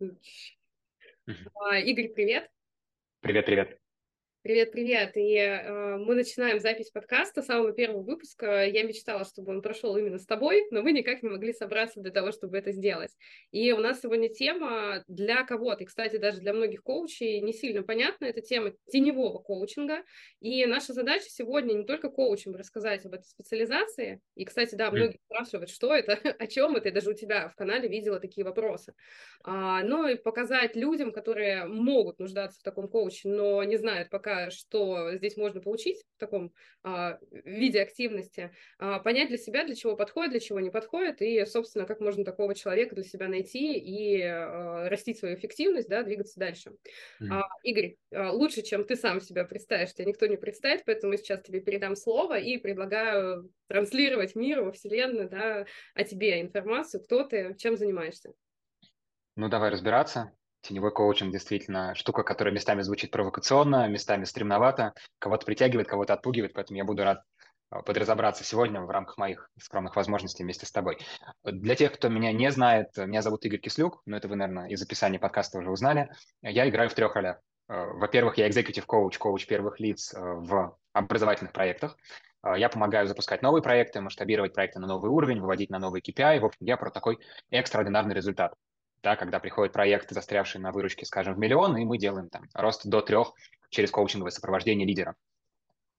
А, Игорь, привет. Привет, привет. Привет, привет. И э, мы начинаем запись подкаста, самого первого выпуска. Я мечтала, чтобы он прошел именно с тобой, но мы никак не могли собраться для того, чтобы это сделать. И у нас сегодня тема для кого-то, и, кстати, даже для многих коучей не сильно понятна, это тема теневого коучинга. И наша задача сегодня не только коучам рассказать об этой специализации. И, кстати, да, многие спрашивают, что это, о чем это, я даже у тебя в канале видела такие вопросы. А, но и показать людям, которые могут нуждаться в таком коуче, но не знают пока, пока, что здесь можно получить в таком а, виде активности, а, понять для себя, для чего подходит, для чего не подходит, и, собственно, как можно такого человека для себя найти и а, растить свою эффективность, да, двигаться дальше. Mm. А, Игорь, а, лучше, чем ты сам себя представишь, тебя никто не представит, поэтому сейчас тебе передам слово и предлагаю транслировать миру, во Вселенную, да, о тебе информацию, кто ты, чем занимаешься. Ну, давай разбираться. Теневой коучинг действительно штука, которая местами звучит провокационно, местами стремновато, кого-то притягивает, кого-то отпугивает, поэтому я буду рад а, подразобраться сегодня в рамках моих скромных возможностей вместе с тобой. Для тех, кто меня не знает, меня зовут Игорь Кислюк, но это вы, наверное, из описания подкаста уже узнали. Я играю в трех ролях. А, во-первых, я экзекутив коуч, коуч первых лиц в образовательных проектах. Я помогаю запускать новые проекты, масштабировать проекты на новый уровень, выводить на новые KPI. В общем, я про такой экстраординарный результат да, когда приходит проект, застрявший на выручке, скажем, в миллион, и мы делаем там рост до трех через коучинговое сопровождение лидера.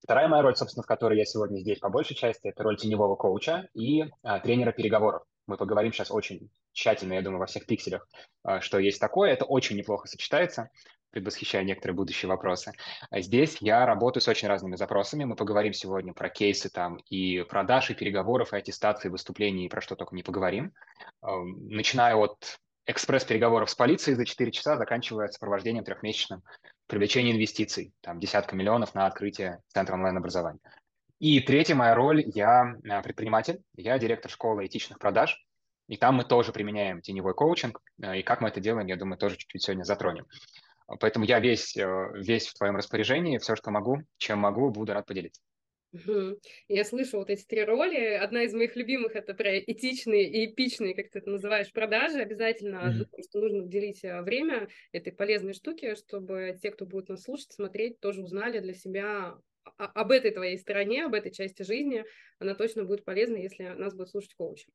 Вторая моя роль, собственно, в которой я сегодня здесь по большей части, это роль теневого коуча и а, тренера переговоров. Мы поговорим сейчас очень тщательно, я думаю, во всех пикселях, а, что есть такое. Это очень неплохо сочетается, предвосхищая некоторые будущие вопросы. А здесь я работаю с очень разными запросами. Мы поговорим сегодня про кейсы там и продаж, и переговоров, и аттестации, выступлений, и про что только не поговорим. Начиная от экспресс-переговоров с полицией за 4 часа, заканчивая сопровождением трехмесячным привлечения инвестиций, там десятка миллионов на открытие центра онлайн-образования. И третья моя роль, я э, предприниматель, я директор школы этичных продаж, и там мы тоже применяем теневой коучинг, э, и как мы это делаем, я думаю, тоже чуть-чуть сегодня затронем. Поэтому я весь, э, весь в твоем распоряжении, все, что могу, чем могу, буду рад поделиться. Я слышу вот эти три роли. Одна из моих любимых это про этичные и эпичные, как ты это называешь, продажи. Обязательно mm-hmm. что нужно уделить э, время этой полезной штуке, чтобы те, кто будет нас слушать, смотреть, тоже узнали для себя об этой твоей стороне, об этой части жизни, она точно будет полезна, если нас будет слушать коучи.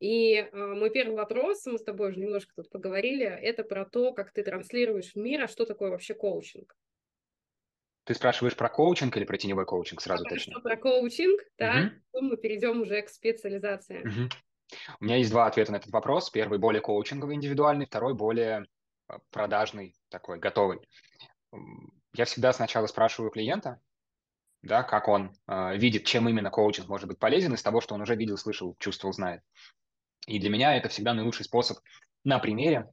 И э, мой первый вопрос, мы с тобой уже немножко тут поговорили, это про то, как ты транслируешь в мир, а что такое вообще коучинг. Ты спрашиваешь про коучинг или про теневой коучинг сразу Хорошо, точно? Про коучинг, да. Угу. Потом мы перейдем уже к специализации. Угу. У меня есть два ответа на этот вопрос. Первый более коучинговый, индивидуальный, второй более а, продажный, такой, готовый. Я всегда сначала спрашиваю клиента, да, как он э, видит, чем именно коучинг может быть полезен из того, что он уже видел, слышал, чувствовал, знает. И для меня это всегда наилучший способ на примере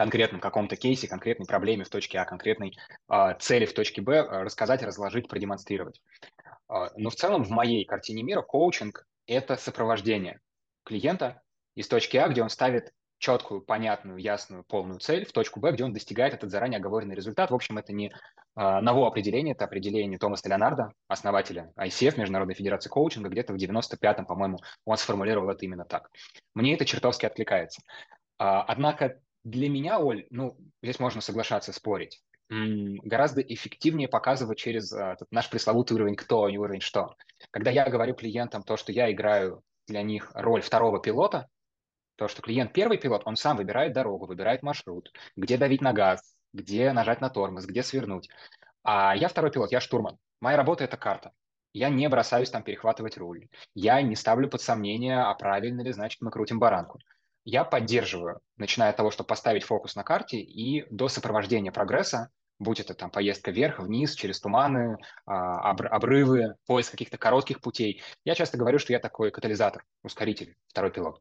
конкретном каком-то кейсе, конкретной проблеме в точке А, конкретной э, цели в точке Б э, рассказать, разложить, продемонстрировать. Э, но в целом в моей картине мира коучинг – это сопровождение клиента из точки А, где он ставит четкую, понятную, ясную, полную цель, в точку Б, где он достигает этот заранее оговоренный результат. В общем, это не э, новое определение, это определение Томаса Леонарда, основателя ICF, Международной Федерации Коучинга, где-то в 95-м, по-моему, он сформулировал это именно так. Мне это чертовски откликается. Однако для меня, Оль, ну, здесь можно соглашаться, спорить. Гораздо эффективнее показывать через uh, этот наш пресловутый уровень кто, а не уровень что. Когда я говорю клиентам то, что я играю для них роль второго пилота, то, что клиент первый пилот, он сам выбирает дорогу, выбирает маршрут, где давить на газ, где нажать на тормоз, где свернуть. А я второй пилот, я штурман. Моя работа – это карта. Я не бросаюсь там перехватывать руль. Я не ставлю под сомнение, а правильно ли, значит, мы крутим баранку я поддерживаю, начиная от того, чтобы поставить фокус на карте и до сопровождения прогресса, будь это там поездка вверх, вниз, через туманы, а, обрывы, поиск каких-то коротких путей. Я часто говорю, что я такой катализатор, ускоритель, второй пилот.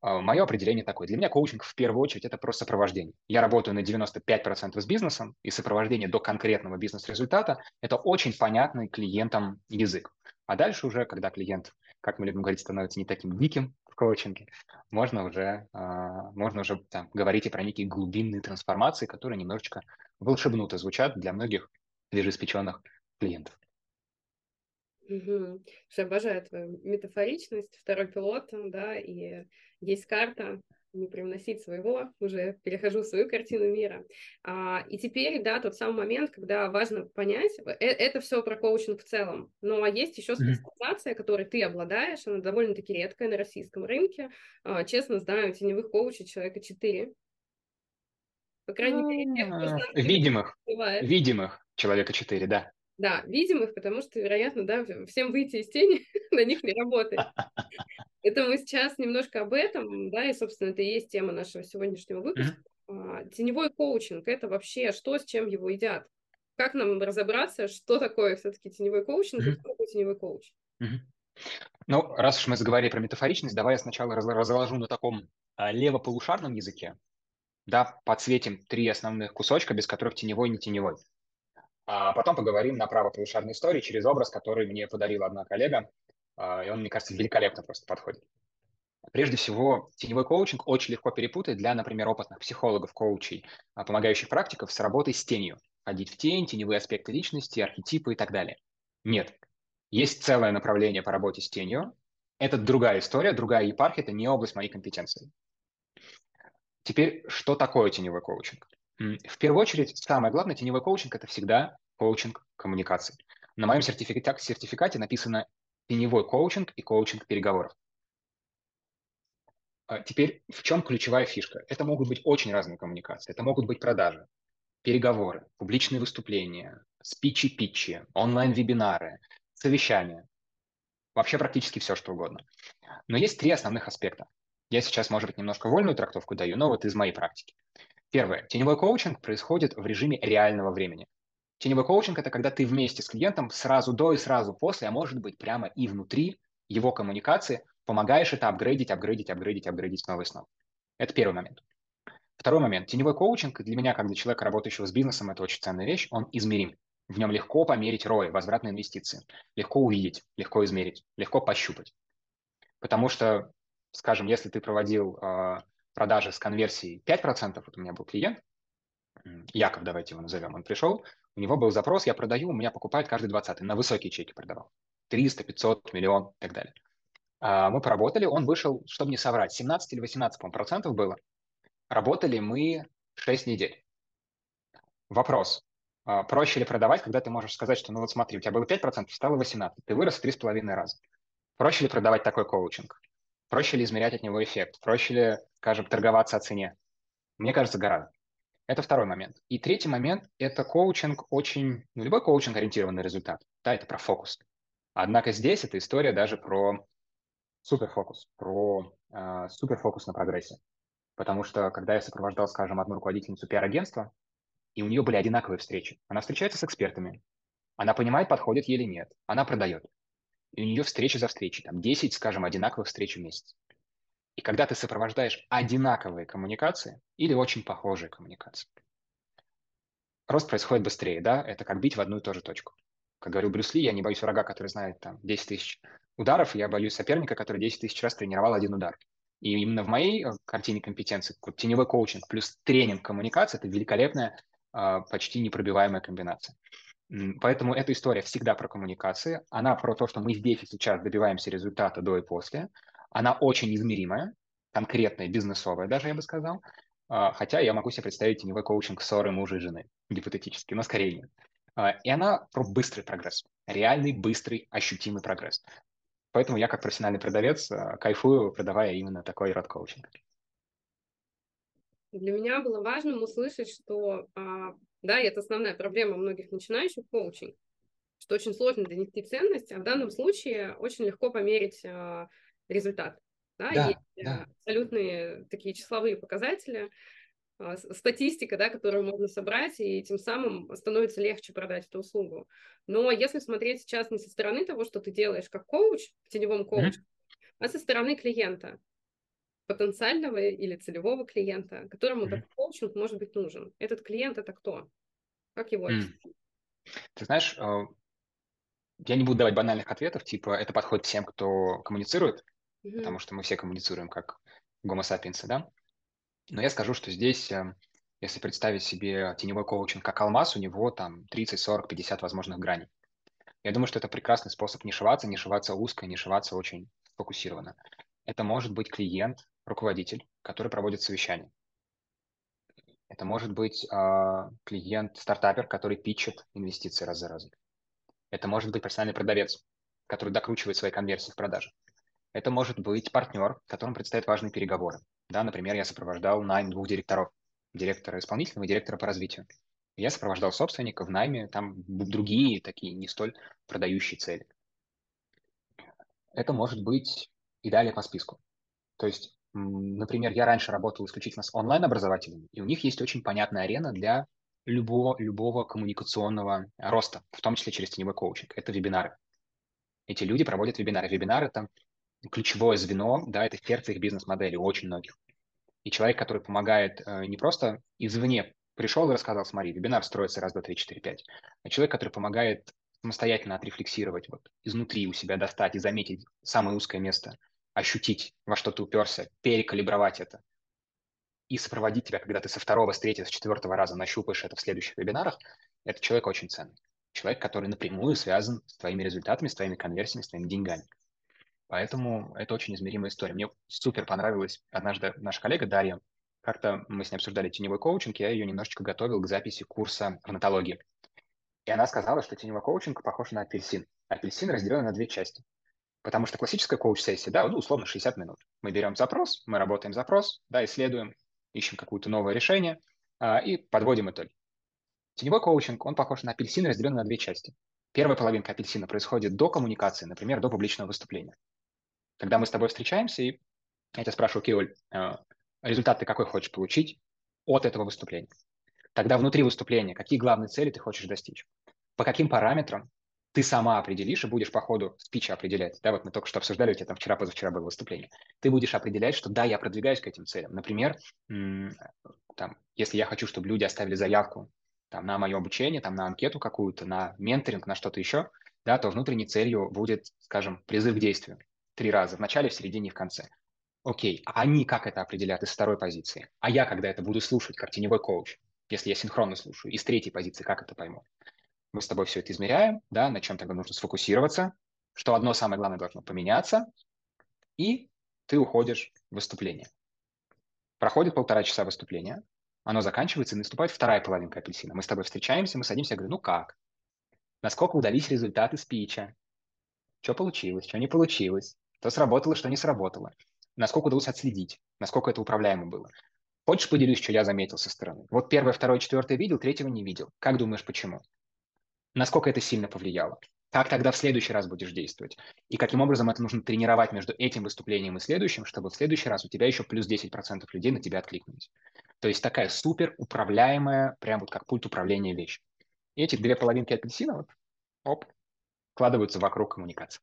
А, Мое определение такое. Для меня коучинг в первую очередь это просто сопровождение. Я работаю на 95% с бизнесом, и сопровождение до конкретного бизнес-результата – это очень понятный клиентам язык. А дальше уже, когда клиент, как мы любим говорить, становится не таким диким, коучинге, можно уже, а, можно уже там, говорить и про некие глубинные трансформации, которые немножечко волшебнуто звучат для многих свежеиспеченных клиентов. Угу. Что обожаю твою метафоричность, второй пилот, да, и есть карта, не привносить своего, уже перехожу в свою картину мира. А, и теперь, да, тот самый момент, когда важно понять, э, это все про коучинг в целом, но есть еще специализация, которой ты обладаешь, она довольно-таки редкая на российском рынке. А, честно знаю, теневых коучей человека четыре. По крайней мере, тех, кто видимых, видимых человека четыре, да. Да, видимых, потому что, вероятно, да, всем выйти из тени на них не работает. Это мы сейчас немножко об этом, да, и, собственно, это и есть тема нашего сегодняшнего выпуска. Mm-hmm. Теневой коучинг – это вообще что, с чем его едят? Как нам разобраться, что такое все-таки теневой коучинг mm-hmm. и кто такой теневой коуч? Mm-hmm. Ну, раз уж мы заговорили про метафоричность, давай я сначала разложу на таком а, левополушарном языке, да, подсветим три основных кусочка, без которых теневой не теневой. А потом поговорим на правополушарной истории через образ, который мне подарила одна коллега, а, и он, мне кажется, великолепно просто подходит. Прежде всего, теневой коучинг очень легко перепутать для, например, опытных психологов, коучей, а, помогающих практиков с работой с тенью. Ходить в тень, теневые аспекты личности, архетипы и так далее. Нет. Есть целое направление по работе с тенью. Это другая история, другая епархия, это не область моей компетенции. Теперь, что такое теневой коучинг? В первую очередь, самое главное, теневой коучинг – это всегда коучинг коммуникаций. На моем сертификате, сертификате написано теневой коучинг и коучинг переговоров. А теперь в чем ключевая фишка? Это могут быть очень разные коммуникации. Это могут быть продажи, переговоры, публичные выступления, спичи-питчи, онлайн-вебинары, совещания. Вообще практически все, что угодно. Но есть три основных аспекта. Я сейчас, может быть, немножко вольную трактовку даю, но вот из моей практики. Первое. Теневой коучинг происходит в режиме реального времени. Теневой коучинг – это когда ты вместе с клиентом сразу до и сразу после, а может быть прямо и внутри его коммуникации помогаешь это апгрейдить, апгрейдить, апгрейдить, апгрейдить снова и снова. Это первый момент. Второй момент. Теневой коучинг для меня, как для человека, работающего с бизнесом, это очень ценная вещь. Он измерим. В нем легко померить ROI, возвратные инвестиции. Легко увидеть, легко измерить, легко пощупать. Потому что, скажем, если ты проводил э, продажи с конверсией 5%, вот у меня был клиент, Яков, давайте его назовем, он пришел, у него был запрос, я продаю, у меня покупают каждый 20 на высокие чеки продавал. 300, 500, миллион и так далее. А, мы поработали, он вышел, чтобы не соврать, 17 или 18 процентов было. Работали мы 6 недель. Вопрос. А, проще ли продавать, когда ты можешь сказать, что ну вот смотри, у тебя было 5%, стало 18%, ты вырос в 3,5 раза. Проще ли продавать такой коучинг? Проще ли измерять от него эффект? Проще ли, скажем, торговаться о цене? Мне кажется, гораздо. Это второй момент. И третий момент – это коучинг очень, ну, любой коучинг ориентированный результат. Да, это про фокус. Однако здесь эта история даже про суперфокус, про э, суперфокус на прогрессе. Потому что когда я сопровождал, скажем, одну руководительницу пиар-агентства, и у нее были одинаковые встречи. Она встречается с экспертами, она понимает, подходит ей или нет, она продает. И у нее встречи за встречей, там 10, скажем, одинаковых встреч в месяц. И когда ты сопровождаешь одинаковые коммуникации или очень похожие коммуникации, рост происходит быстрее, да? Это как бить в одну и ту же точку. Как говорил Брюс Ли, я не боюсь врага, который знает там 10 тысяч ударов, я боюсь соперника, который 10 тысяч раз тренировал один удар. И именно в моей э, картине компетенции теневой коучинг плюс тренинг коммуникации – это великолепная, а, почти непробиваемая комбинация. Поэтому эта история всегда про коммуникации. Она про то, что мы здесь и сейчас добиваемся результата до и после. Она очень измеримая, конкретная, бизнесовая даже, я бы сказал. А, хотя я могу себе представить теневой коучинг ссоры мужа и жены, гипотетически, но скорее нет. А, и она про быстрый прогресс, реальный, быстрый, ощутимый прогресс. Поэтому я как профессиональный продавец а, кайфую, продавая именно такой род коучинга. Для меня было важным услышать, что, да, это основная проблема многих начинающих коучинг, что очень сложно донести ценность, а в данном случае очень легко померить результат. Да, да, есть э, да. абсолютные такие числовые показатели, а, статистика, да, которую можно собрать, и тем самым становится легче продать эту услугу. Но если смотреть сейчас не со стороны того, что ты делаешь как коуч, в теневом коуче, mm-hmm. а со стороны клиента, потенциального или целевого клиента, которому mm-hmm. этот коучинг может быть нужен. Этот клиент это кто? Как его mm. Ты знаешь, э, я не буду давать банальных ответов, типа это подходит всем, кто коммуницирует, mm-hmm. потому что мы все коммуницируем как гомо сапиенсы, да? Но я скажу, что здесь, э, если представить себе теневой коучинг как алмаз, у него там 30, 40, 50 возможных граней. Я думаю, что это прекрасный способ не шиваться, не шиваться узко, не шиваться очень фокусированно. Это может быть клиент, руководитель, который проводит совещание. Это может быть э, клиент-стартапер, который питчит инвестиции раз за разом. Это может быть профессиональный продавец, который докручивает свои конверсии в продаже. Это может быть партнер, которому предстоят важные переговоры. Да, например, я сопровождал найм двух директоров, директора исполнительного и директора по развитию. Я сопровождал собственника в найме, там другие такие не столь продающие цели. Это может быть и далее по списку. То есть, например, я раньше работал исключительно с онлайн-образователями, и у них есть очень понятная арена для любого, любого коммуникационного роста, в том числе через теневой коучинг. Это вебинары. Эти люди проводят вебинары. Вебинары – это ключевое звено, да, это сердце их бизнес-модели очень многих. И человек, который помогает э, не просто извне пришел и рассказал, смотри, вебинар строится раз, два, три, четыре, пять, а человек, который помогает самостоятельно отрефлексировать, вот, изнутри у себя достать и заметить самое узкое место, ощутить, во что ты уперся, перекалибровать это и сопроводить тебя, когда ты со второго, с третьего, с четвертого раза нащупаешь это в следующих вебинарах, это человек очень ценный. Человек, который напрямую связан с твоими результатами, с твоими конверсиями, с твоими деньгами. Поэтому это очень измеримая история. Мне супер понравилась однажды наша коллега Дарья. Как-то мы с ней обсуждали теневой коучинг, я ее немножечко готовил к записи курса в натологии. И она сказала, что теневой коучинг похож на апельсин. Апельсин разделен на две части. Потому что классическая коуч-сессия, да, ну, условно 60 минут. Мы берем запрос, мы работаем запрос, да, исследуем, ищем какое-то новое решение а, и подводим итоги. Теневой коучинг, он похож на апельсин, разделен на две части. Первая половинка апельсина происходит до коммуникации, например, до публичного выступления когда мы с тобой встречаемся, и я тебя спрашиваю, окей, Оль, э, результат ты какой хочешь получить от этого выступления? Тогда внутри выступления какие главные цели ты хочешь достичь? По каким параметрам ты сама определишь и будешь по ходу спича определять. Да, вот мы только что обсуждали, у тебя там вчера-позавчера было выступление. Ты будешь определять, что да, я продвигаюсь к этим целям. Например, там, если я хочу, чтобы люди оставили заявку там, на мое обучение, там, на анкету какую-то, на менторинг, на что-то еще, да, то внутренней целью будет, скажем, призыв к действию три раза, в начале, в середине и в конце. Окей, а они как это определят из второй позиции? А я, когда это буду слушать, как теневой коуч, если я синхронно слушаю, из третьей позиции, как это пойму? Мы с тобой все это измеряем, да, на чем тогда нужно сфокусироваться, что одно самое главное должно поменяться, и ты уходишь в выступление. Проходит полтора часа выступления, оно заканчивается, и наступает вторая половинка апельсина. Мы с тобой встречаемся, мы садимся, я говорю, ну как? Насколько удались результаты спича? Что получилось, что не получилось? Что сработало, что не сработало. Насколько удалось отследить, насколько это управляемо было. Хочешь поделюсь, что я заметил со стороны? Вот первое, второе, четвертое видел, третьего не видел. Как думаешь, почему? Насколько это сильно повлияло? Как тогда в следующий раз будешь действовать? И каким образом это нужно тренировать между этим выступлением и следующим, чтобы в следующий раз у тебя еще плюс 10% людей на тебя откликнулись. То есть такая супер управляемая, прям вот как пульт управления вещь. И эти две половинки апельсина, вот, оп, складываются вокруг коммуникации.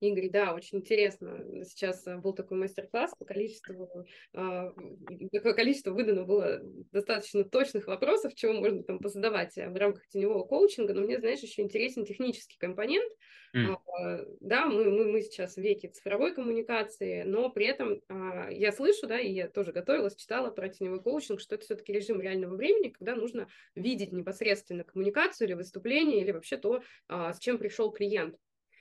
Игорь, да, очень интересно. Сейчас э, был такой мастер-класс по количеству, какое количество выдано было достаточно точных вопросов, чего можно там позадавать э, в рамках теневого коучинга, но мне, знаешь, еще интересен технический компонент. Mm. Да, мы, мы, мы сейчас в веке цифровой коммуникации, но при этом э, я слышу, да, и я тоже готовилась, читала про теневой коучинг, что это все-таки режим реального времени, когда нужно видеть непосредственно коммуникацию или выступление, или вообще то, с чем пришел клиент.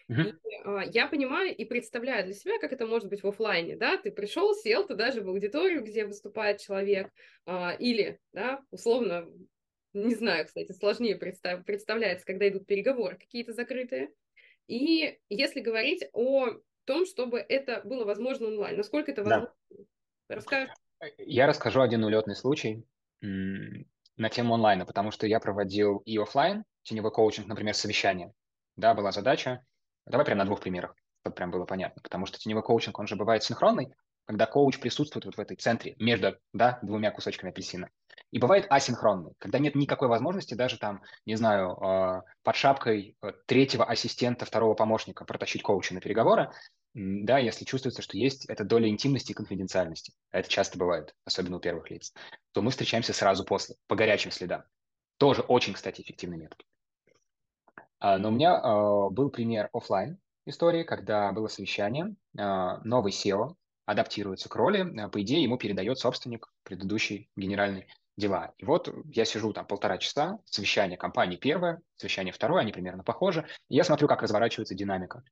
Uh-huh. И, а, я понимаю и представляю для себя, как это может быть в офлайне, да, ты пришел, сел ты даже в аудиторию, где выступает человек, а, или, да, условно, не знаю, кстати, сложнее представ- представляется, когда идут переговоры какие-то закрытые. И если говорить о том, чтобы это было возможно онлайн, насколько это возможно? Да. Расскажешь? Я расскажу один улетный случай на тему онлайна, потому что я проводил и офлайн, теневой коучинг, например, совещание. Да, была задача Давай прямо на двух примерах, чтобы прям было понятно. Потому что теневой коучинг, он же бывает синхронный, когда коуч присутствует вот в этой центре между да, двумя кусочками апельсина. И бывает асинхронный, когда нет никакой возможности даже там, не знаю, а, под шапкой э, третьего ассистента, второго помощника протащить коуча на переговоры, да, если чувствуется, что есть эта доля интимности и конфиденциальности, а это часто бывает, особенно у первых лиц, то мы встречаемся сразу после, по горячим следам. Тоже очень, кстати, эффективный метод. А, но у меня а, был пример офлайн истории, когда было совещание, а, новый SEO адаптируется к роли, по идее ему передает собственник предыдущий генеральный дела. И вот я сижу там полтора часа, совещание компании первое, совещание второе, они примерно похожи, и я смотрю, как разворачивается динамика.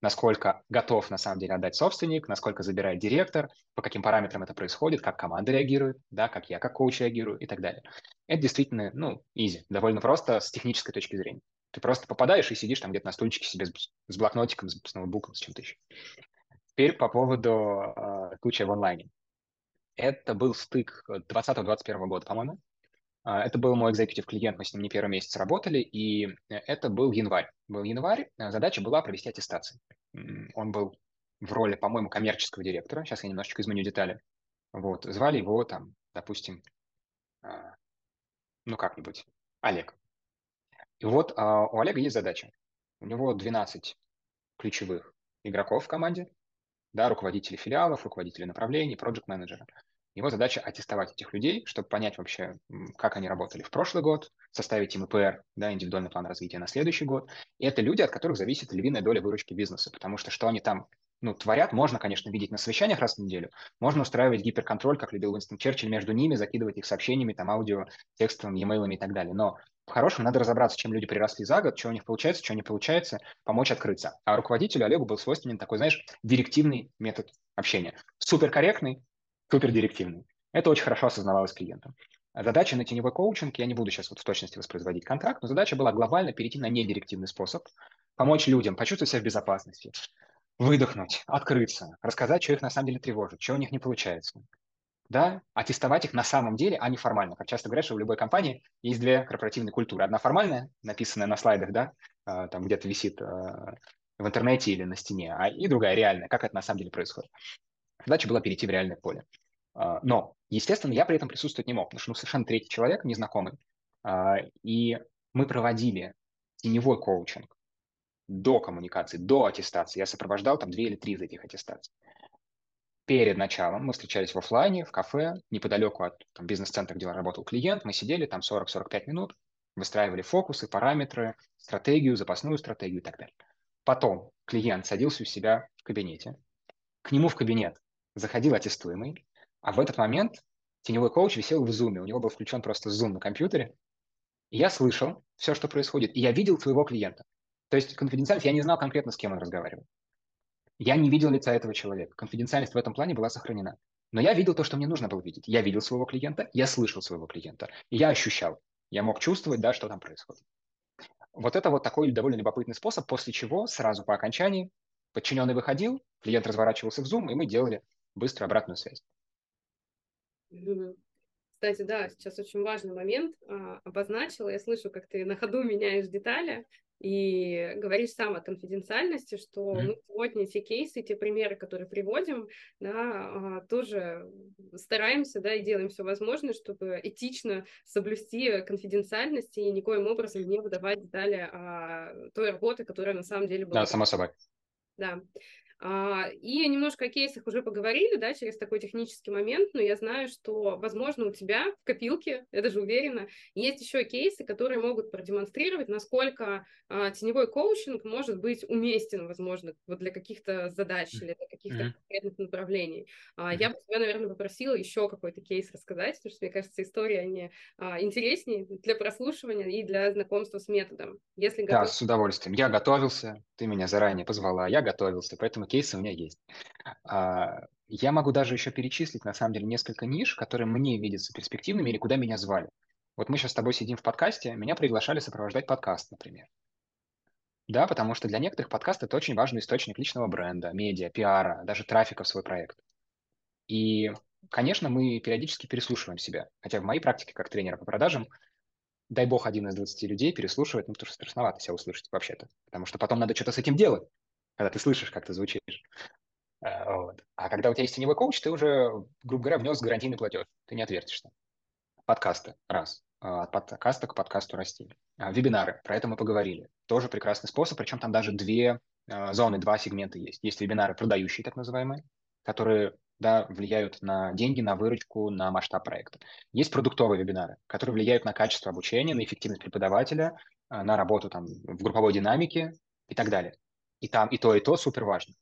насколько готов на самом деле отдать собственник, насколько забирает директор, по каким параметрам это происходит, как команда реагирует, да, как я как коуч реагирую и так далее. Это действительно, ну, easy, довольно просто с технической точки зрения. Ты просто попадаешь и сидишь там где-то на стульчике себе с, с блокнотиком, с, с ноутбуком, с чем-то еще. Теперь по поводу э, случая в онлайне. Это был стык 2020-2021 года, по-моему. А, это был мой экзекутив-клиент, мы с ним не первый месяц работали, и это был январь. Был январь, а, задача была провести аттестацию. Он был в роли, по-моему, коммерческого директора, сейчас я немножечко изменю детали. Вот, звали его там, допустим, а, ну как-нибудь, Олег. И вот у Олега есть задача. У него 12 ключевых игроков в команде, да, руководители филиалов, руководители направлений, проект-менеджеры. Его задача аттестовать этих людей, чтобы понять вообще, как они работали в прошлый год, составить им ИПР, да, индивидуальный план развития на следующий год. И это люди, от которых зависит львиная доля выручки бизнеса, потому что что они там ну, творят, можно, конечно, видеть на совещаниях раз в неделю, можно устраивать гиперконтроль, как любил Уинстон Черчилль, между ними, закидывать их сообщениями, там, аудио, текстом, e-mail и так далее. Но по-хорошему надо разобраться, чем люди приросли за год, что у них получается, что не получается, помочь открыться. А руководителю Олегу был свойственен такой, знаешь, директивный метод общения. Суперкорректный, супердирективный. Это очень хорошо осознавалось клиентом. Задача на теневой коучинг, я не буду сейчас вот в точности воспроизводить контракт, но задача была глобально перейти на недирективный способ, помочь людям почувствовать себя в безопасности, выдохнуть, открыться, рассказать, что их на самом деле тревожит, что у них не получается. Да, аттестовать их на самом деле, а не формально. Как часто говорят, что в любой компании есть две корпоративные культуры. Одна формальная, написанная на слайдах, да, а, там где-то висит а, в интернете или на стене, а и другая реальная, как это на самом деле происходит. Задача была перейти в реальное поле. А, но, естественно, я при этом присутствовать не мог, потому что ну, совершенно третий человек, незнакомый. И мы проводили теневой коучинг до коммуникации, до аттестации. Я сопровождал там две или три из этих аттестаций. Перед началом мы встречались в офлайне, в кафе, неподалеку от бизнес-центра, где работал клиент. Мы сидели там 40-45 минут, выстраивали фокусы, параметры, стратегию, запасную стратегию и так далее. Потом клиент садился у себя в кабинете. К нему в кабинет заходил аттестуемый, а в этот момент теневой коуч висел в зуме, у него был включен просто зум на компьютере, и я слышал все, что происходит, и я видел своего клиента. То есть конфиденциальность, я не знал конкретно, с кем он разговаривал. Я не видел лица этого человека. Конфиденциальность в этом плане была сохранена. Но я видел то, что мне нужно было видеть. Я видел своего клиента, я слышал своего клиента, и я ощущал. Я мог чувствовать, да, что там происходит. Вот это вот такой довольно любопытный способ, после чего сразу по окончании подчиненный выходил, клиент разворачивался в Zoom, и мы делали быструю обратную связь. Кстати, да, сейчас очень важный момент а, обозначила. Я слышу, как ты на ходу меняешь детали и говоришь сам о конфиденциальности, что mm-hmm. мы сегодня те кейсы, те примеры, которые приводим, да, а, тоже стараемся, да, и делаем все возможное, чтобы этично соблюсти конфиденциальность и никоим образом не выдавать детали о той работе, которая на самом деле была. Да, само собой. Да. А, и немножко о кейсах уже поговорили, да, через такой технический момент, но я знаю, что, возможно, у тебя в копилке, я даже уверена, есть еще кейсы, которые могут продемонстрировать, насколько а, теневой коучинг может быть уместен, возможно, вот для каких-то задач или для каких-то mm-hmm. конкретных направлений. А, я бы тебя, наверное, попросила еще какой-то кейс рассказать, потому что, мне кажется, история, они интереснее для прослушивания и для знакомства с методом. Если готов... Да, с удовольствием. Я готовился, ты меня заранее позвала, я готовился, поэтому кейсы у меня есть. А, я могу даже еще перечислить, на самом деле, несколько ниш, которые мне видятся перспективными или куда меня звали. Вот мы сейчас с тобой сидим в подкасте, меня приглашали сопровождать подкаст, например. Да, потому что для некоторых подкаст – это очень важный источник личного бренда, медиа, пиара, даже трафика в свой проект. И, конечно, мы периодически переслушиваем себя. Хотя в моей практике как тренера по продажам, дай бог, один из 20 людей переслушивает, ну, потому что страшновато себя услышать вообще-то. Потому что потом надо что-то с этим делать когда ты слышишь, как ты звучишь. Э, вот. А когда у тебя есть теневой коуч, ты уже, грубо говоря, внес гарантийный платеж. Ты не отвертишься. Подкасты. Раз. А, от подкаста к подкасту расти. А, вебинары. Про это мы поговорили. Тоже прекрасный способ. Причем там даже две э, зоны, два сегмента есть. Есть вебинары продающие, так называемые, которые да, влияют на деньги, на выручку, на масштаб проекта. Есть продуктовые вебинары, которые влияют на качество обучения, на эффективность преподавателя, на работу там, в групповой динамике и так далее. И там и то, и то супер важно.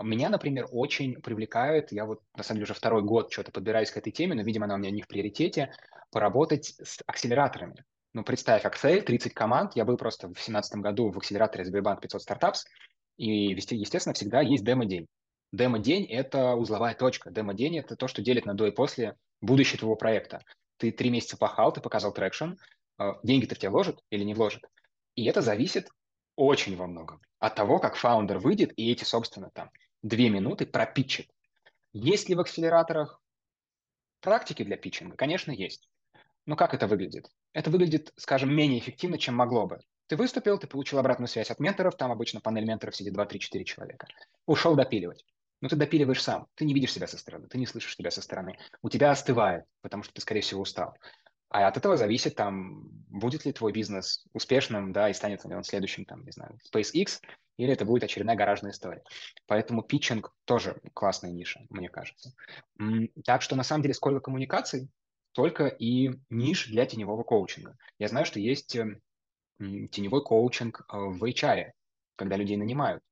Меня, например, очень привлекает, я вот на самом деле уже второй год что-то подбираюсь к этой теме, но, видимо, она у меня не в приоритете, поработать с акселераторами. Ну, представь, Excel, 30 команд. Я был просто в 2017 году в акселераторе Сбербанк 500 Startups, И, естественно, всегда есть демо-день. Демо-день – это узловая точка. Демо-день – это то, что делит на до и после будущее твоего проекта. Ты три месяца пахал, ты показал traction, а, деньги-то в тебя вложат или не вложат. И это зависит очень во многом от того, как founder выйдет и эти, собственно, там две минуты пропитчит. Есть ли в акселераторах практики для питчинга? Конечно, есть. Но как это выглядит? Это выглядит, скажем, менее эффективно, чем могло бы. Ты выступил, ты получил обратную связь от менторов, там обычно панель менторов сидит 2-3-4 человека. Ушел допиливать. Но ты допиливаешь сам, ты не видишь себя со стороны, ты не слышишь себя со стороны. У тебя остывает, потому что ты, скорее всего, устал. А от этого зависит, там, будет ли твой бизнес успешным, да, и станет ли он следующим, там, не знаю, SpaceX, или это будет очередная гаражная история. Поэтому питчинг тоже классная ниша, мне кажется. Так что, на самом деле, сколько коммуникаций, только и ниш для теневого коучинга. Я знаю, что есть эм, теневой коучинг э, в HR, когда людей нанимают.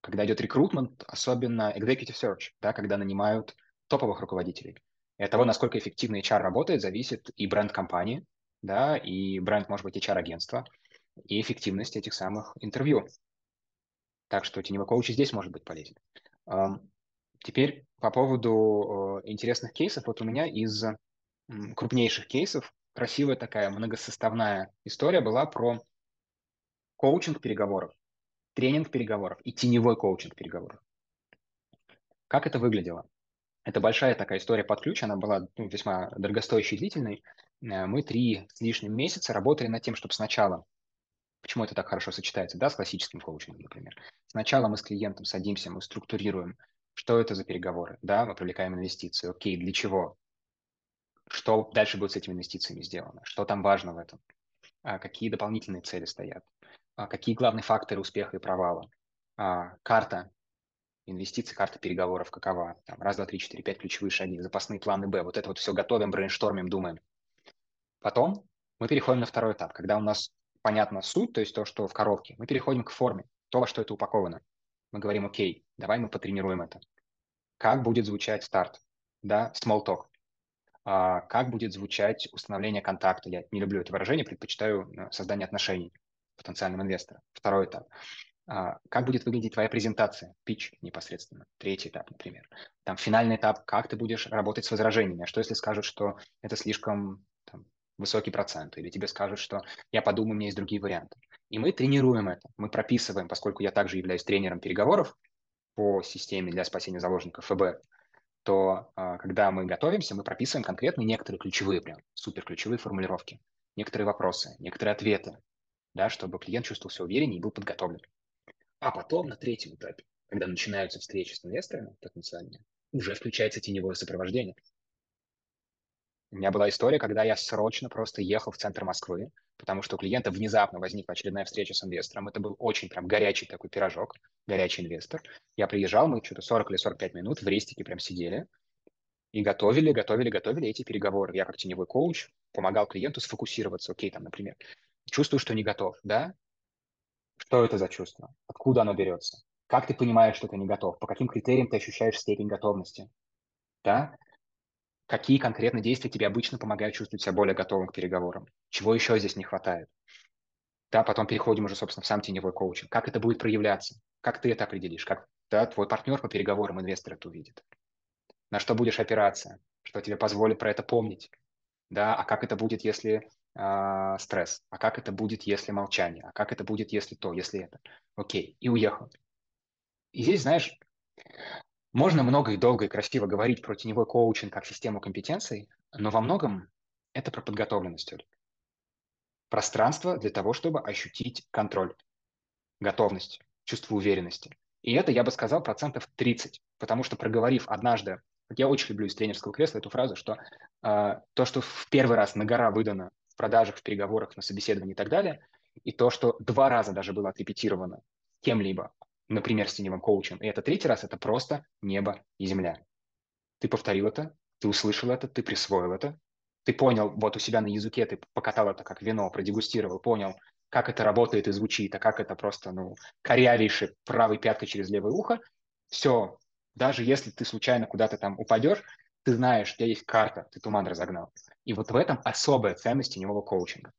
Когда идет рекрутмент, особенно executive search, да, когда нанимают топовых руководителей. И от того, насколько эффективно HR работает, зависит и бренд компании, да, и бренд, может быть, HR-агентства, и эффективность этих самых интервью. Так что теневой коуч здесь может быть полезен. Теперь по поводу интересных кейсов. Вот у меня из крупнейших кейсов красивая такая многосоставная история была про коучинг переговоров, тренинг переговоров и теневой коучинг переговоров. Как это выглядело? Это большая такая история под ключ, она была ну, весьма дорогостоящей и длительной. Э, мы три с лишним месяца работали над тем, чтобы сначала, почему это так хорошо сочетается, да, с классическим коучингом, например. Сначала мы с клиентом садимся, мы структурируем, что это за переговоры, да, мы привлекаем инвестиции, окей, для чего, что дальше будет с этими инвестициями сделано, что там важно в этом, а какие дополнительные цели стоят, а какие главные факторы успеха и провала, а, карта инвестиций, карта переговоров какова, там, раз, два, три, четыре, пять ключевые шаги, запасные планы Б, вот это вот все готовим, брейнштормим, думаем. Потом мы переходим на второй этап, когда у нас понятна суть, то есть то, что в коробке, мы переходим к форме, то, во что это упаковано. Мы говорим, окей, давай мы потренируем это. Как будет звучать старт? Да, small talk. А, как будет звучать установление контакта? Я не люблю это выражение, предпочитаю э, создание отношений потенциальным инвестором. Второй этап. А, как будет выглядеть твоя презентация, пич непосредственно, третий этап, например. Там финальный этап, как ты будешь работать с возражениями, а что если скажут, что это слишком там, высокий процент, или тебе скажут, что я подумаю, у меня есть другие варианты. И мы тренируем это, мы прописываем, поскольку я также являюсь тренером переговоров по системе для спасения заложников ФБ, то а, когда мы готовимся, мы прописываем конкретно некоторые ключевые, прям супер ключевые формулировки, некоторые вопросы, некоторые ответы, да, чтобы клиент чувствовал себя увереннее и был подготовлен. А потом на третьем этапе, когда начинаются встречи с инвесторами потенциальными, уже включается теневое сопровождение. У меня была история, когда я срочно просто ехал в центр Москвы, потому что у клиента внезапно возникла очередная встреча с инвестором. Это был очень прям горячий такой пирожок, горячий инвестор. Я приезжал, мы что-то 40 или 45 минут в рестике прям сидели и готовили, готовили, готовили эти переговоры. Я как теневой коуч помогал клиенту сфокусироваться. Окей, там, например, чувствую, что не готов, да? Что это за чувство? Откуда оно берется? Как ты понимаешь, что ты не готов? По каким критериям ты ощущаешь степень готовности? Да? Какие конкретно действия тебе обычно помогают чувствовать себя более готовым к переговорам? Чего еще здесь не хватает? Да, потом переходим уже, собственно, в сам теневой коучинг. Как это будет проявляться? Как ты это определишь? Как да, твой партнер по переговорам, инвестор это увидит? На что будешь опираться? Что тебе позволит про это помнить? Да, а как это будет, если э, стресс, а как это будет, если молчание, а как это будет, если то, если это. Окей, и уехал. И здесь, знаешь, можно много и долго и красиво говорить про теневой коучинг как систему компетенций, но во многом это про подготовленность. Пространство для того, чтобы ощутить контроль, готовность, чувство уверенности. И это, я бы сказал, процентов 30, потому что проговорив однажды, я очень люблю из тренерского кресла эту фразу, что э, то, что в первый раз на гора выдано в продажах, в переговорах, на собеседовании и так далее, и то, что два раза даже было отрепетировано кем-либо, например, с теневым коучем, и это третий раз, это просто небо и земля. Ты повторил это, ты услышал это, ты присвоил это, ты понял, вот у себя на языке ты покатал это как вино, продегустировал, понял, как это работает и звучит, а как это просто, ну, корявейший правой пяткой через левое ухо, все, даже если ты случайно куда-то там упадешь, ты знаешь, у тебя есть карта, ты туман разогнал. И вот в этом особая ценность теневого коучинга.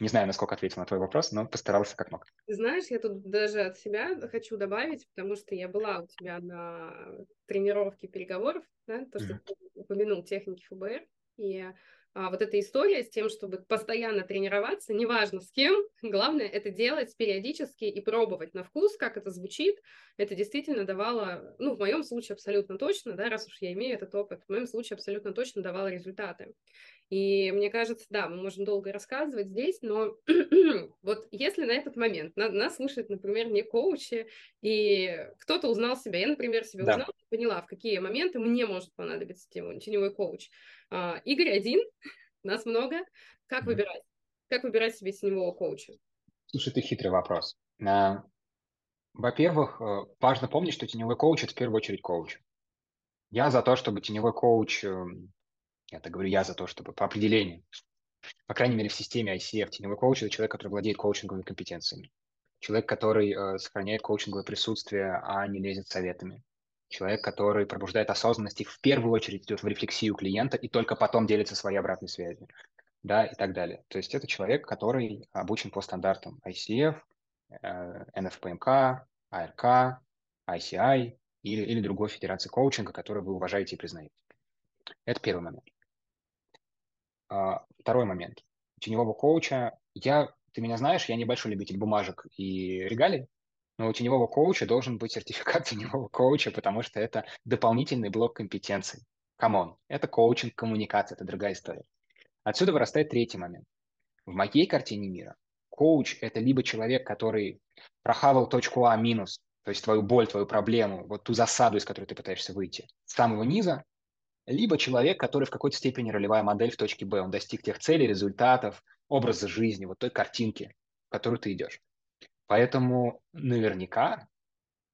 Не знаю, насколько ответил на твой вопрос, но постарался как мог. Ты знаешь, я тут даже от себя хочу добавить, потому что я была у тебя на тренировке переговоров, да, то, что mm-hmm. ты упомянул техники ФБР, и а, вот эта история с тем, чтобы постоянно тренироваться, неважно с кем, главное это делать периодически и пробовать на вкус, как это звучит, это действительно давало, ну, в моем случае абсолютно точно, да, раз уж я имею этот опыт, в моем случае абсолютно точно давало результаты. И мне кажется, да, мы можем долго рассказывать здесь, но вот если на этот момент на, нас слушают, например, не коучи, и кто-то узнал себя, я, например, себя да. узнала, поняла, в какие моменты мне может понадобиться теневой коуч. А, Игорь один, нас много. Как выбирать? Как выбирать себе теневого коуча? Слушай, это хитрый вопрос. А, во-первых, э, важно помнить, что теневой коуч – это в первую очередь коуч. Я за то, чтобы теневой коуч эм, это говорю я за то, чтобы по определению, по крайней мере, в системе ICF теневой коуч – это человек, который владеет коучинговыми компетенциями. Человек, который э, сохраняет коучинговое присутствие, а не лезет советами. Человек, который пробуждает осознанность и в первую очередь идет в рефлексию клиента и только потом делится своей обратной связью. Да, и так далее. То есть это человек, который обучен по стандартам ICF, NFPMK, ARK, ICI или, или другой федерации коучинга, который вы уважаете и признаете. Это первый момент. А, второй момент. Теневого коуча. Я, ты меня знаешь, я небольшой любитель бумажек и регалий, но у теневого коуча должен быть сертификат теневого коуча, потому что это дополнительный блок компетенций. Come on, это коучинг, коммуникация, это другая история. Отсюда вырастает третий момент. В моей картине мира коуч – это либо человек, который прохавал точку А минус, то есть твою боль, твою проблему, вот ту засаду, из которой ты пытаешься выйти, с самого низа, либо человек, который в какой-то степени ролевая модель в точке Б. Он достиг тех целей, результатов, образа жизни, вот той картинки, в которую ты идешь. Поэтому наверняка,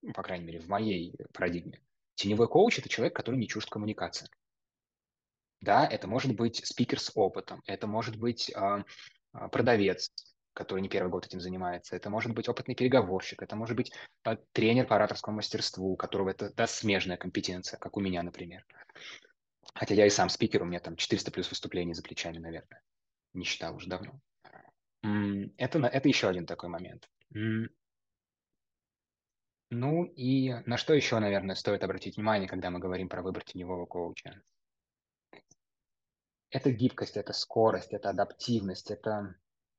ну, по крайней мере, в моей парадигме, теневой коуч – это человек, который не чужд коммуникации. Да, это может быть спикер с опытом, это может быть э, продавец, который не первый год этим занимается, это может быть опытный переговорщик, это может быть э, тренер по ораторскому мастерству, у которого это да, смежная компетенция, как у меня, например. Хотя я и сам спикер, у меня там 400 плюс выступлений за плечами, наверное. Не считал уже давно. Это, это еще один такой момент. Ну и на что еще, наверное, стоит обратить внимание, когда мы говорим про выбор теневого коуча? Это гибкость, это скорость, это адаптивность, это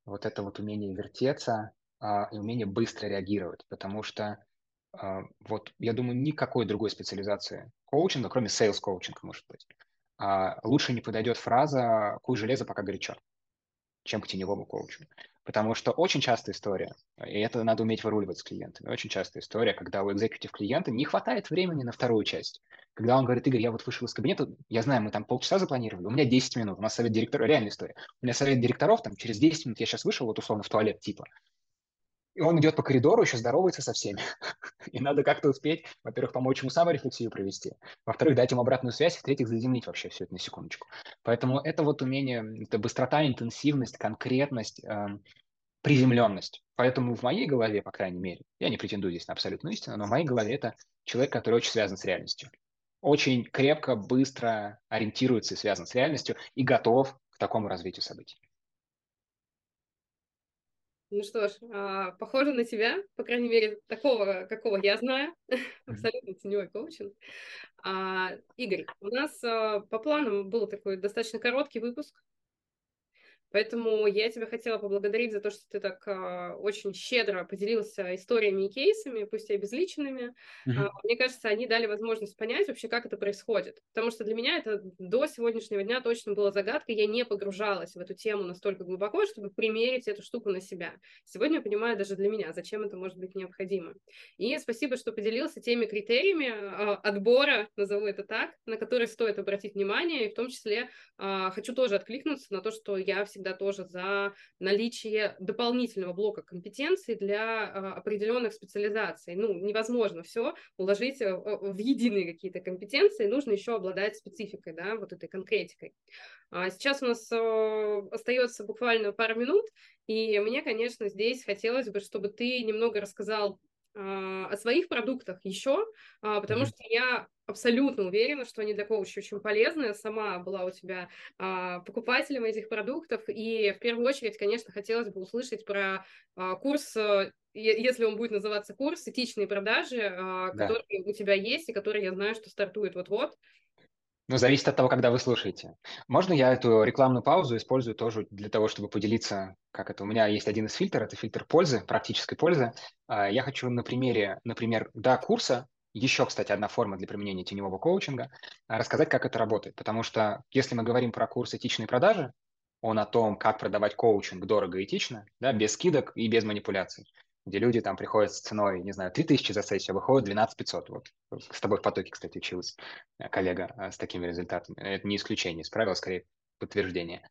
вот это вот умение вертеться а, и умение быстро реагировать, потому что а, вот я думаю, никакой другой специализации коучинга, кроме sales коучинга, может быть, а, лучше не подойдет фраза «куй железо, пока горячо», чем к теневому коучу. Потому что очень частая история, и это надо уметь выруливать с клиентами, очень частая история, когда у экзекутив клиента не хватает времени на вторую часть. Когда он говорит, Игорь, я вот вышел из кабинета, я знаю, мы там полчаса запланировали, у меня 10 минут, у нас совет директоров, реальная история. У меня совет директоров, там через 10 минут я сейчас вышел, вот условно в туалет типа, и он идет по коридору, еще здоровается со всеми. И надо как-то успеть, во-первых, помочь ему саморефлексию провести, во-вторых, дать ему обратную связь, в-третьих, заземлить вообще все это на секундочку. Поэтому это вот умение, это быстрота, интенсивность, конкретность, э, приземленность. Поэтому в моей голове, по крайней мере, я не претендую здесь на абсолютную истину, но в моей голове это человек, который очень связан с реальностью. Очень крепко, быстро ориентируется и связан с реальностью и готов к такому развитию событий. Ну что ж, а, похоже на тебя, по крайней мере, такого, какого я знаю, абсолютно теневой коучинг. А, Игорь, у нас а, по планам был такой достаточно короткий выпуск, Поэтому я тебя хотела поблагодарить за то, что ты так э, очень щедро поделился историями и кейсами, пусть и обезличенными. Mm-hmm. Э, мне кажется, они дали возможность понять вообще, как это происходит. Потому что для меня это до сегодняшнего дня точно была загадка. Я не погружалась в эту тему настолько глубоко, чтобы примерить эту штуку на себя. Сегодня я понимаю даже для меня, зачем это может быть необходимо. И спасибо, что поделился теми критериями э, отбора, назову это так, на которые стоит обратить внимание. И в том числе э, хочу тоже откликнуться на то, что я всегда всегда тоже за наличие дополнительного блока компетенций для а, определенных специализаций. Ну, невозможно все уложить э, в единые какие-то компетенции, нужно еще обладать спецификой, да, вот этой конкретикой. А сейчас у нас э, остается буквально пару минут, и мне, конечно, здесь хотелось бы, чтобы ты немного рассказал о своих продуктах еще, а, потому mm-hmm. что я абсолютно уверена, что они для коуча очень полезны. Сама была у тебя а, покупателем этих продуктов, и в первую очередь, конечно, хотелось бы услышать про а, курс, э, если он будет называться курс «Этичные продажи», а, да. который у тебя есть и который я знаю, что стартует вот-вот. Ну, зависит от того, когда вы слушаете. Можно я эту рекламную паузу использую тоже для того, чтобы поделиться, как это у меня есть один из фильтров, это фильтр пользы, практической пользы. А, я хочу на примере, например, да, курса, еще, кстати, одна форма для применения теневого коучинга, а, рассказать, как это работает. Потому что если мы говорим про курс этичной продажи, он о том, как продавать коучинг дорого и этично, да, без скидок и без манипуляций где люди там приходят с ценой, не знаю, 3000 за сессию, а выходят 12 500. Вот с тобой в потоке, кстати, училась э, коллега э, с такими результатами. Это не исключение из правила, скорее подтверждение.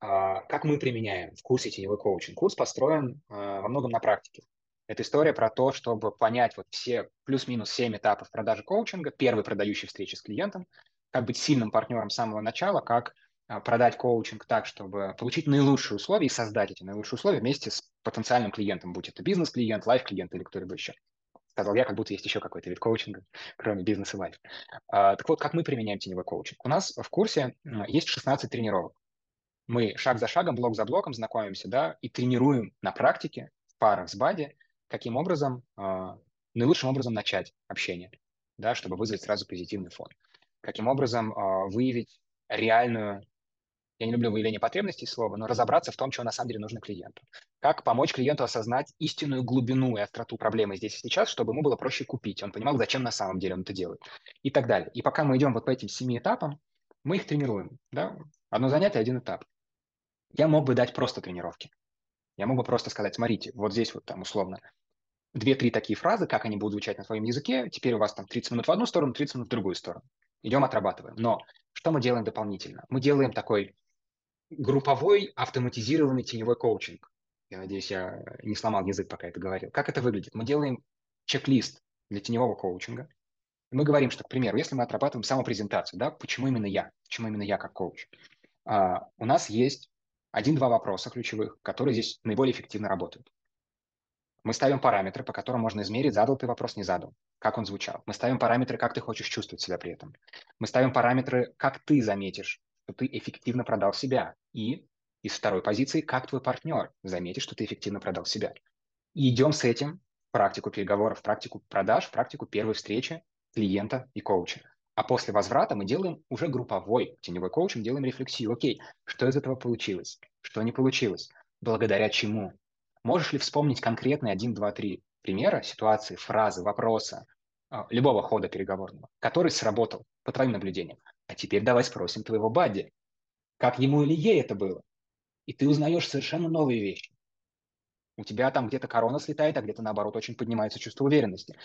А, как мы применяем в курсе теневой коучинг? Курс построен э, во многом на практике. Это история про то, чтобы понять вот все плюс-минус 7 этапов продажи коучинга, первый продающий встречи с клиентом, как быть сильным партнером с самого начала, как продать коучинг так, чтобы получить наилучшие условия и создать эти наилучшие условия вместе с потенциальным клиентом, будь это бизнес-клиент, лайф-клиент или кто-либо еще. Сказал я, как будто есть еще какой-то вид коучинга, кроме бизнеса и лайф. А, так вот, как мы применяем теневой коучинг? У нас в курсе есть 16 тренировок. Мы шаг за шагом, блок за блоком знакомимся, да, и тренируем на практике в парах с бади, каким образом, э, наилучшим образом начать общение, да, чтобы вызвать сразу позитивный фон. Каким образом э, выявить реальную я не люблю выявление потребностей слова, но разобраться в том, что на самом деле нужно клиенту. Как помочь клиенту осознать истинную глубину и остроту проблемы здесь и сейчас, чтобы ему было проще купить. Он понимал, зачем на самом деле он это делает. И так далее. И пока мы идем вот по этим семи этапам, мы их тренируем. Да? Одно занятие, один этап. Я мог бы дать просто тренировки. Я мог бы просто сказать, смотрите, вот здесь вот там условно две-три такие фразы, как они будут звучать на своем языке. Теперь у вас там 30 минут в одну сторону, 30 минут в другую сторону. Идем, отрабатываем. Но что мы делаем дополнительно? Мы делаем такой групповой автоматизированный теневой коучинг. Я надеюсь, я не сломал язык, пока это говорил. Как это выглядит? Мы делаем чек-лист для теневого коучинга. Мы говорим, что, к примеру, если мы отрабатываем самопрезентацию, да, почему именно я, почему именно я как коуч, а, у нас есть один-два вопроса ключевых, которые здесь наиболее эффективно работают. Мы ставим параметры, по которым можно измерить, задал ты вопрос, не задал, как он звучал. Мы ставим параметры, как ты хочешь чувствовать себя при этом. Мы ставим параметры, как ты заметишь, что ты эффективно продал себя. И из второй позиции, как твой партнер заметит, что ты эффективно продал себя. И идем с этим в практику переговоров, в практику продаж, в практику первой встречи клиента и коуча. А после возврата мы делаем уже групповой теневой коучинг, делаем рефлексию. Окей, что из этого получилось? Что не получилось? Благодаря чему? Можешь ли вспомнить конкретные 1, 2, 3 примера, ситуации, фразы, вопроса, любого хода переговорного, который сработал по твоим наблюдениям? А теперь давай спросим твоего Бадди, как ему или ей это было. И ты узнаешь совершенно новые вещи. У тебя там где-то корона слетает, а где-то наоборот очень поднимается чувство уверенности.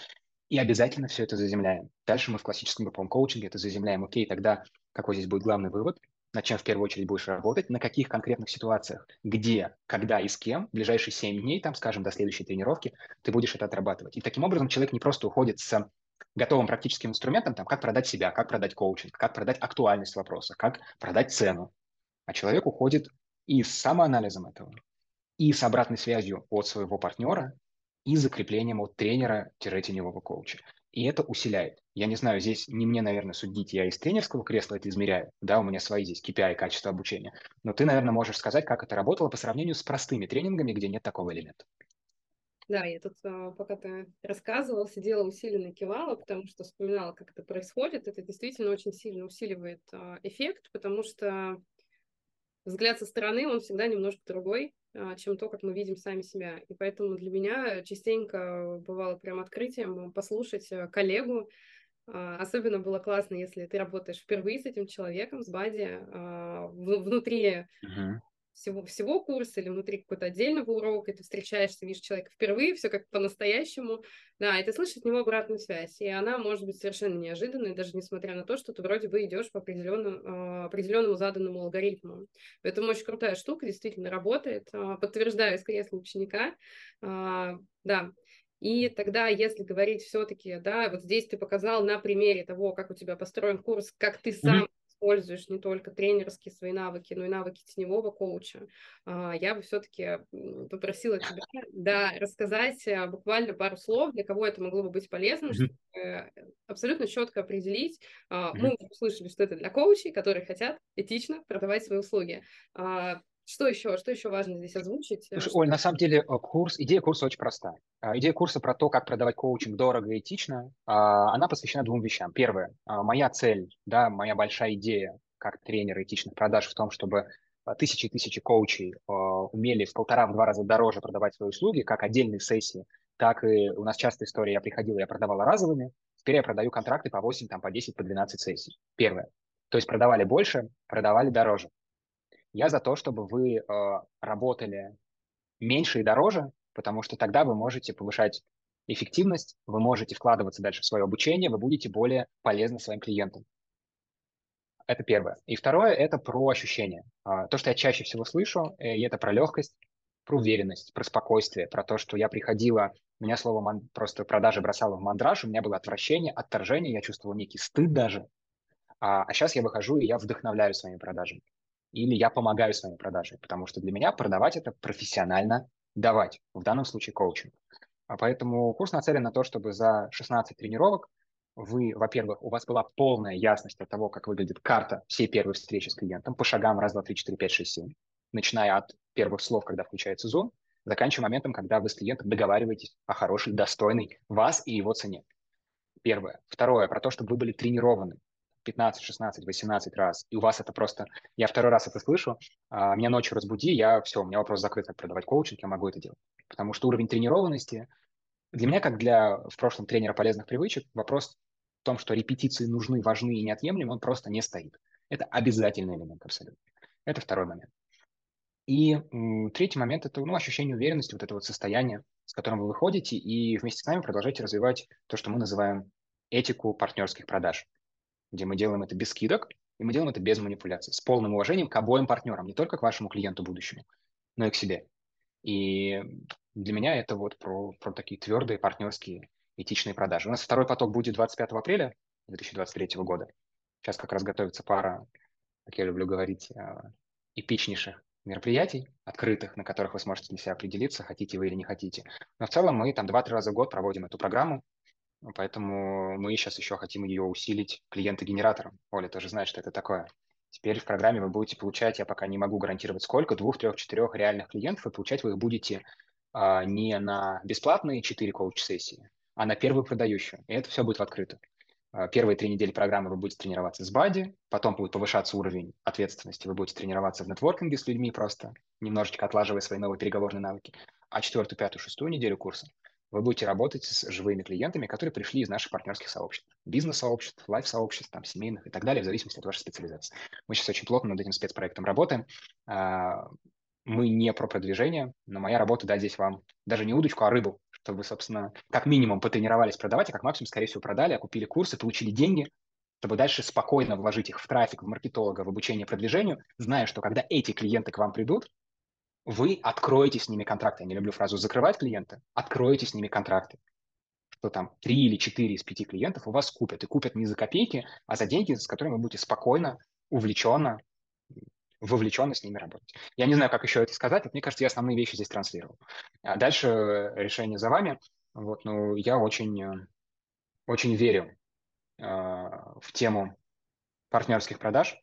И обязательно все это заземляем. Дальше мы в классическом групповом коучинге это заземляем. Окей, тогда какой здесь будет главный вывод? Над чем в первую очередь будешь работать? На каких конкретных ситуациях? Где, когда и с кем? В ближайшие 7 дней, там, скажем, до следующей тренировки ты будешь это отрабатывать. И таким образом человек не просто уходит с готовым практическим инструментом, там, как продать себя, как продать коучинг, как продать актуальность вопроса, как продать цену. А человек уходит и с самоанализом этого, и с обратной связью от своего партнера, и закреплением от тренера-теневого коуча. И это усиляет. Я не знаю, здесь не мне, наверное, судить, я из тренерского кресла это измеряю, да, у меня свои здесь KPI, качество обучения, но ты, наверное, можешь сказать, как это работало по сравнению с простыми тренингами, где нет такого элемента. Да, я тут, а, пока ты рассказывал, сидела усиленно кивала, потому что вспоминала, как это происходит. Это действительно очень сильно усиливает а, эффект, потому что взгляд со стороны, он всегда немножко другой, чем то, как мы видим сами себя. И поэтому для меня частенько бывало прям открытием послушать коллегу. Особенно было классно, если ты работаешь впервые с этим человеком, с Бади, внутри uh-huh всего, всего курса или внутри какого-то отдельного урока, ты встречаешься, видишь человека впервые, все как по-настоящему, да, и ты слышишь от него обратную связь, и она может быть совершенно неожиданной, даже несмотря на то, что ты вроде бы идешь по определенному, а, определенному заданному алгоритму. Поэтому очень крутая штука, действительно работает, а, подтверждаю из кресла ученика, а, да, и тогда, если говорить все-таки, да, вот здесь ты показал на примере того, как у тебя построен курс, как ты сам используешь не только тренерские свои навыки, но и навыки теневого коуча, а, я бы все-таки попросила тебя да, рассказать а, буквально пару слов, для кого это могло бы быть полезно, чтобы абсолютно четко определить. Mm-hmm. Мы услышали, что это для коучей, которые хотят этично продавать свои услуги. Что еще? Что еще важно здесь озвучить? Слушай, Оль, на самом деле э, курс, идея курса очень проста. А, идея курса про то, как продавать коучинг дорого и этично, а, она посвящена двум вещам. Первое, а, моя цель, да, моя большая идея как тренера этичных продаж в том, чтобы тысячи и тысячи коучей умели в полтора-два раза дороже продавать свои услуги, как отдельные сессии, так и у нас часто история, я приходил, я продавала разовыми, теперь я продаю контракты по 8, там, по 10, по 12 сессий. Первое. То есть продавали больше, продавали дороже. Я за то, чтобы вы э, работали меньше и дороже, потому что тогда вы можете повышать эффективность, вы можете вкладываться дальше в свое обучение, вы будете более полезны своим клиентам. Это первое. И второе – это про ощущения. А, то, что я чаще всего слышу, э, это про легкость, про уверенность, про спокойствие, про то, что я приходила, меня слово ман... просто продажи бросало в мандраж, у меня было отвращение, отторжение, я чувствовал некий стыд даже. А, а сейчас я выхожу, и я вдохновляю своими продажами или я помогаю своими продажами, потому что для меня продавать это профессионально давать, в данном случае коучинг. А поэтому курс нацелен на то, чтобы за 16 тренировок вы, во-первых, у вас была полная ясность от того, как выглядит карта всей первой встречи с клиентом по шагам раз, два, три, четыре, пять, шесть, семь, начиная от первых слов, когда включается зон, заканчивая моментом, когда вы с клиентом договариваетесь о хорошей, достойной вас и его цене. Первое. Второе, про то, чтобы вы были тренированы 15, 16, 18 раз, и у вас это просто... Я второй раз это слышу, а, меня ночью разбуди, я все, у меня вопрос закрыт, как продавать коучинг, я могу это делать. Потому что уровень тренированности для меня, как для в прошлом тренера полезных привычек, вопрос в том, что репетиции нужны, важны и неотъемлемы, он просто не стоит. Это обязательный элемент абсолютно. Это второй момент. И м, третий момент – это ну, ощущение уверенности, вот это вот состояние, с которым вы выходите, и вместе с нами продолжаете развивать то, что мы называем этику партнерских продаж где мы делаем это без скидок, и мы делаем это без манипуляций, с полным уважением к обоим партнерам, не только к вашему клиенту будущему, но и к себе. И для меня это вот про, про такие твердые партнерские этичные продажи. У нас второй поток будет 25 апреля 2023 года. Сейчас как раз готовится пара, как я люблю говорить, а, эпичнейших мероприятий, открытых, на которых вы сможете для себя определиться, хотите вы или не хотите. Но в целом мы там 2-3 раза в год проводим эту программу, Поэтому мы сейчас еще хотим ее усилить клиента-генератором. Оля тоже знает, что это такое. Теперь в программе вы будете получать, я пока не могу гарантировать сколько, двух, трех, четырех реальных клиентов, и получать вы их будете а, не на бесплатные четыре коуч-сессии, а на первую продающую. И это все будет в открытую. А, первые три недели программы вы будете тренироваться с бади, потом будет повышаться уровень ответственности, вы будете тренироваться в нетворкинге с людьми просто, немножечко отлаживая свои новые переговорные навыки. А четвертую, пятую, шестую неделю курса вы будете работать с живыми клиентами, которые пришли из наших партнерских сообществ. Бизнес-сообществ, лайф-сообществ, там, семейных и так далее, в зависимости от вашей специализации. Мы сейчас очень плотно над этим спецпроектом работаем. А, мы не про продвижение, но моя работа дать здесь вам даже не удочку, а рыбу, чтобы собственно, как минимум потренировались продавать, а как максимум, скорее всего, продали, а купили курсы, получили деньги, чтобы дальше спокойно вложить их в трафик, в маркетолога, в обучение продвижению, зная, что когда эти клиенты к вам придут, вы откроете с ними контракты. Я не люблю фразу «закрывать клиента», откроете с ними контракты. Что там три или четыре из пяти клиентов у вас купят. И купят не за копейки, а за деньги, с которыми вы будете спокойно, увлеченно, вовлеченно с ними работать. Я не знаю, как еще это сказать, но мне кажется, я основные вещи здесь транслировал. А дальше решение за вами. Вот, ну, я очень, очень верю э, в тему партнерских продаж.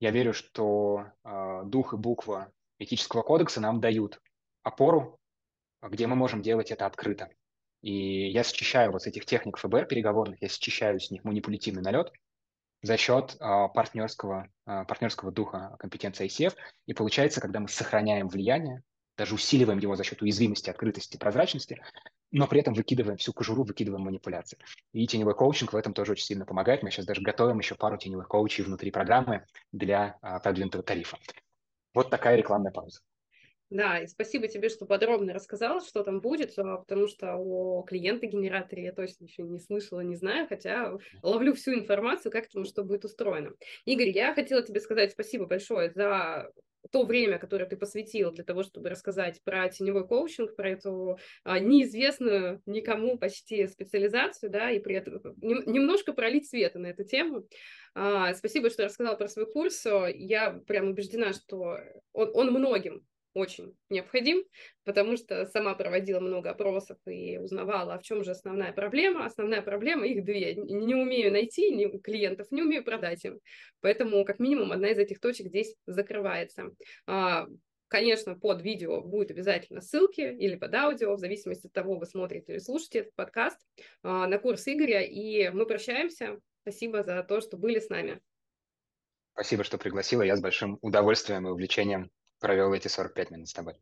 Я верю, что э, дух и буква этического кодекса нам дают опору, где мы можем делать это открыто. И я счищаю вот с этих техник ФБР переговорных, я счищаю с них манипулятивный налет за счет а, партнерского, а, партнерского духа компетенции ICF. И получается, когда мы сохраняем влияние, даже усиливаем его за счет уязвимости, открытости, прозрачности, но при этом выкидываем всю кожуру, выкидываем манипуляции. И теневой коучинг в этом тоже очень сильно помогает. Мы сейчас даже готовим еще пару теневых коучей внутри программы для а, продвинутого тарифа. Вот такая рекламная пауза. Да, и спасибо тебе, что подробно рассказала, что там будет, а, потому что о клиенте-генераторе я точно еще не слышала, не знаю, хотя ловлю всю информацию, как там что будет устроено. Игорь, я хотела тебе сказать спасибо большое за то время, которое ты посвятил для того, чтобы рассказать про теневой коучинг, про эту а, неизвестную никому почти специализацию, да, и при этом не, немножко пролить света на эту тему. А, спасибо, что рассказал про свой курс. Я прям убеждена, что он, он многим очень необходим, потому что сама проводила много опросов и узнавала, в чем же основная проблема. Основная проблема, их две. Не умею найти клиентов, не умею продать им. Поэтому, как минимум, одна из этих точек здесь закрывается. А, конечно, под видео будут обязательно ссылки или под аудио, в зависимости от того, вы смотрите или слушаете этот подкаст, а, на курс Игоря. И мы прощаемся. Спасибо за то, что были с нами. Спасибо, что пригласила. Я с большим удовольствием и увлечением провел эти 45 минут с тобой.